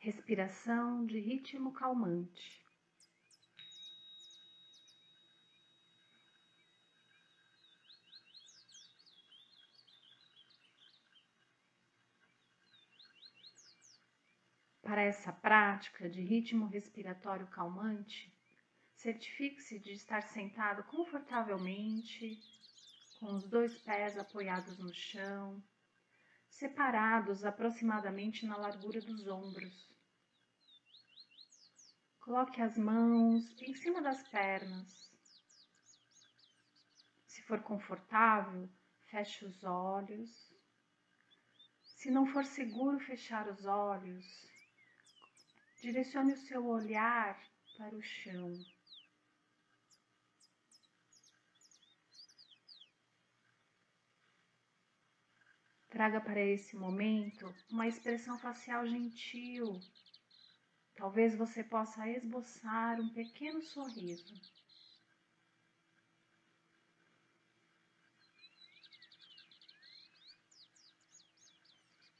Respiração de ritmo calmante. Para essa prática de ritmo respiratório calmante, certifique-se de estar sentado confortavelmente, com os dois pés apoiados no chão, separados aproximadamente na largura dos ombros. Coloque as mãos em cima das pernas. Se for confortável, feche os olhos. Se não for seguro fechar os olhos, Direcione o seu olhar para o chão. Traga para esse momento uma expressão facial gentil. Talvez você possa esboçar um pequeno sorriso.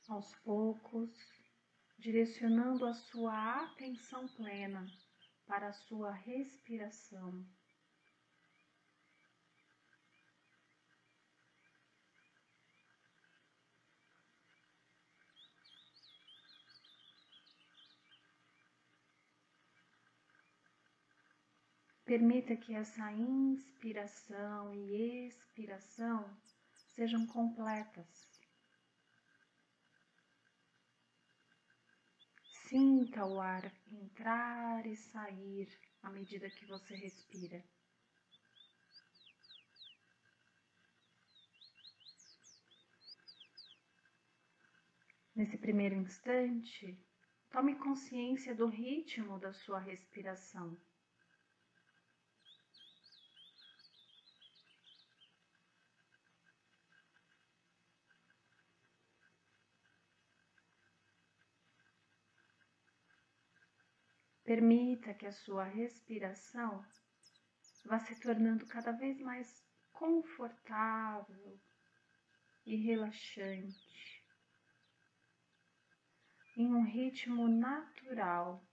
Aos poucos, direcionando a sua atenção plena para a sua respiração. Permita que essa inspiração e expiração sejam completas. Sinta o ar entrar e sair à medida que você respira. Nesse primeiro instante, tome consciência do ritmo da sua respiração. Permita que a sua respiração vá se tornando cada vez mais confortável e relaxante, em um ritmo natural.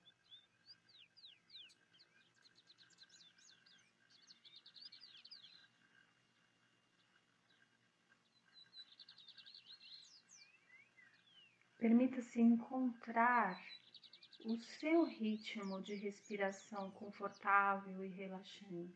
Permita-se encontrar o seu ritmo de respiração confortável e relaxante.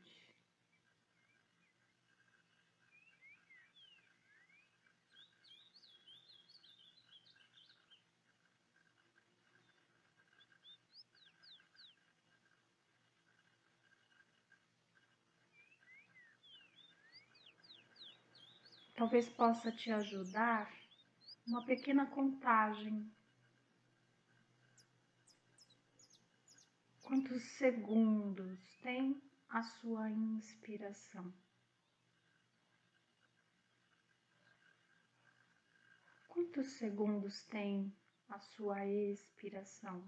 Talvez possa te ajudar uma pequena contagem Quantos segundos tem a sua inspiração? Quantos segundos tem a sua expiração?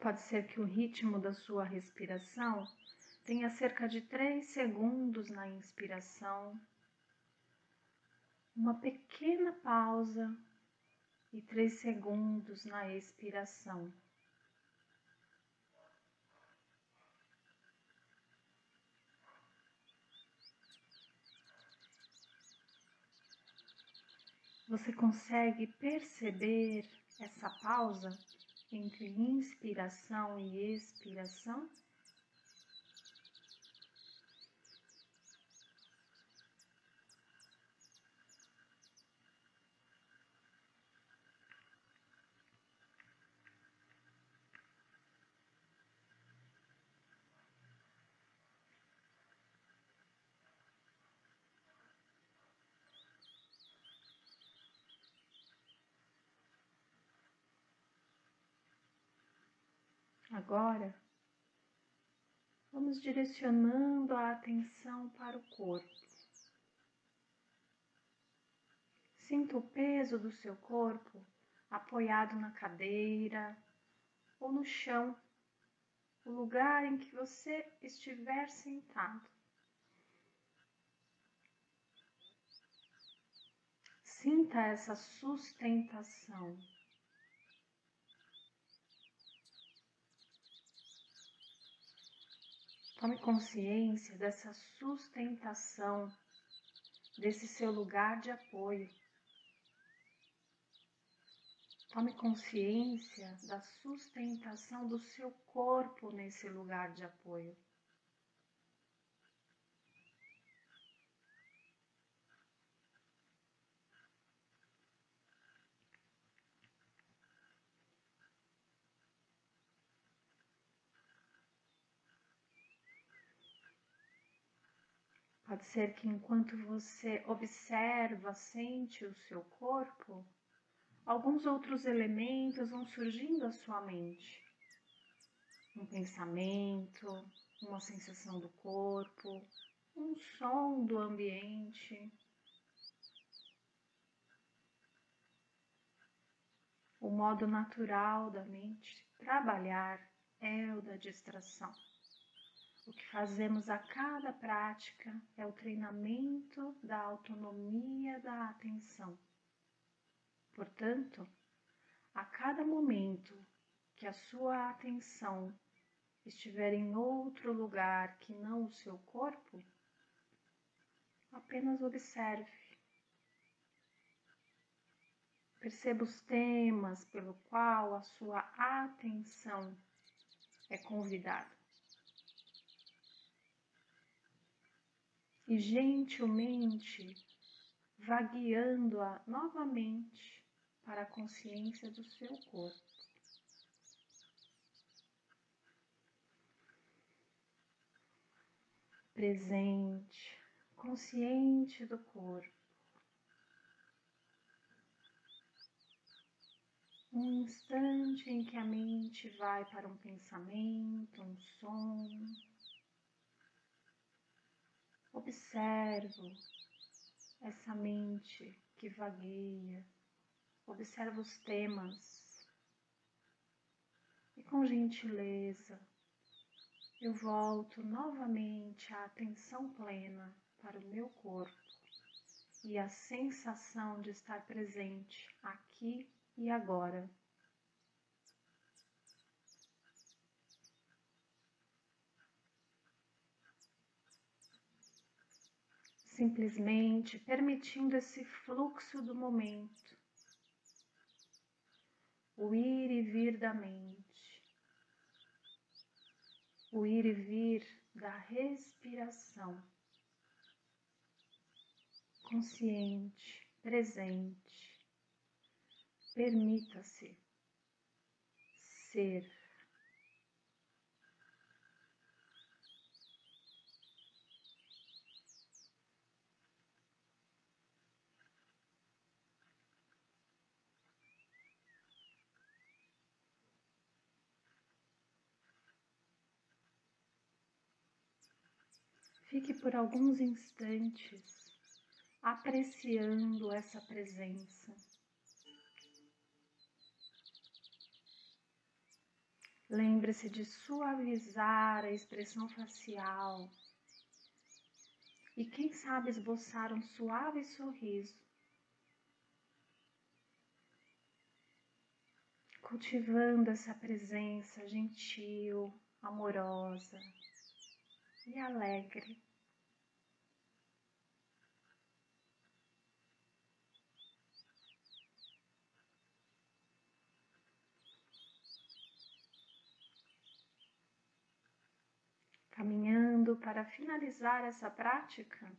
Pode ser que o ritmo da sua respiração tenha cerca de 3 segundos na inspiração uma pequena pausa e três segundos na expiração. Você consegue perceber essa pausa entre inspiração e expiração? Agora, vamos direcionando a atenção para o corpo. Sinta o peso do seu corpo apoiado na cadeira ou no chão, o lugar em que você estiver sentado. Sinta essa sustentação. Tome consciência dessa sustentação, desse seu lugar de apoio. Tome consciência da sustentação do seu corpo nesse lugar de apoio. Pode ser que enquanto você observa, sente o seu corpo, alguns outros elementos vão surgindo à sua mente. Um pensamento, uma sensação do corpo, um som do ambiente. O modo natural da mente trabalhar é o da distração. O que fazemos a cada prática é o treinamento da autonomia da atenção. Portanto, a cada momento que a sua atenção estiver em outro lugar que não o seu corpo, apenas observe. Perceba os temas pelo qual a sua atenção é convidada. E gentilmente vagueando-a novamente para a consciência do seu corpo. Presente, consciente do corpo. Um instante em que a mente vai para um pensamento, um som, Observo essa mente que vagueia, observo os temas e com gentileza eu volto novamente a atenção plena para o meu corpo e a sensação de estar presente aqui e agora. Simplesmente permitindo esse fluxo do momento, o ir e vir da mente, o ir e vir da respiração, consciente, presente. Permita-se ser. Fique por alguns instantes apreciando essa presença. Lembre-se de suavizar a expressão facial e, quem sabe, esboçar um suave sorriso. Cultivando essa presença gentil, amorosa e alegre. Caminhando para finalizar essa prática,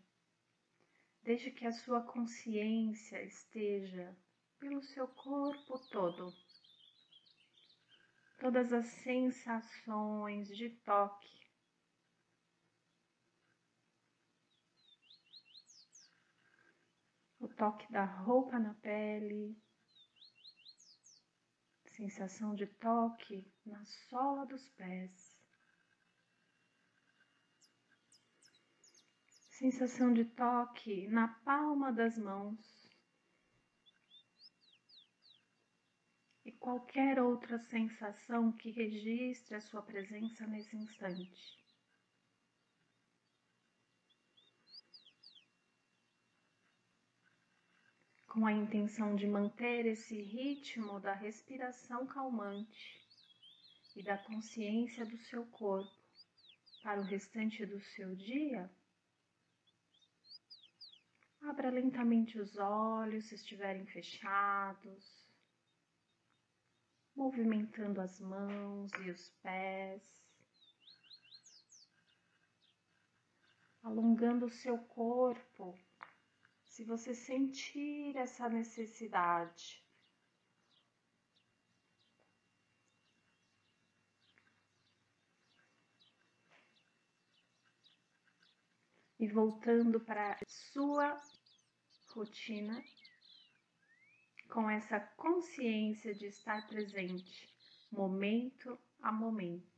desde que a sua consciência esteja pelo seu corpo todo. Todas as sensações de toque o toque da roupa na pele, sensação de toque na sola dos pés, sensação de toque na palma das mãos e qualquer outra sensação que registre a sua presença nesse instante. Com a intenção de manter esse ritmo da respiração calmante e da consciência do seu corpo para o restante do seu dia, abra lentamente os olhos se estiverem fechados, movimentando as mãos e os pés, alongando o seu corpo se você sentir essa necessidade. E voltando para sua rotina com essa consciência de estar presente momento a momento.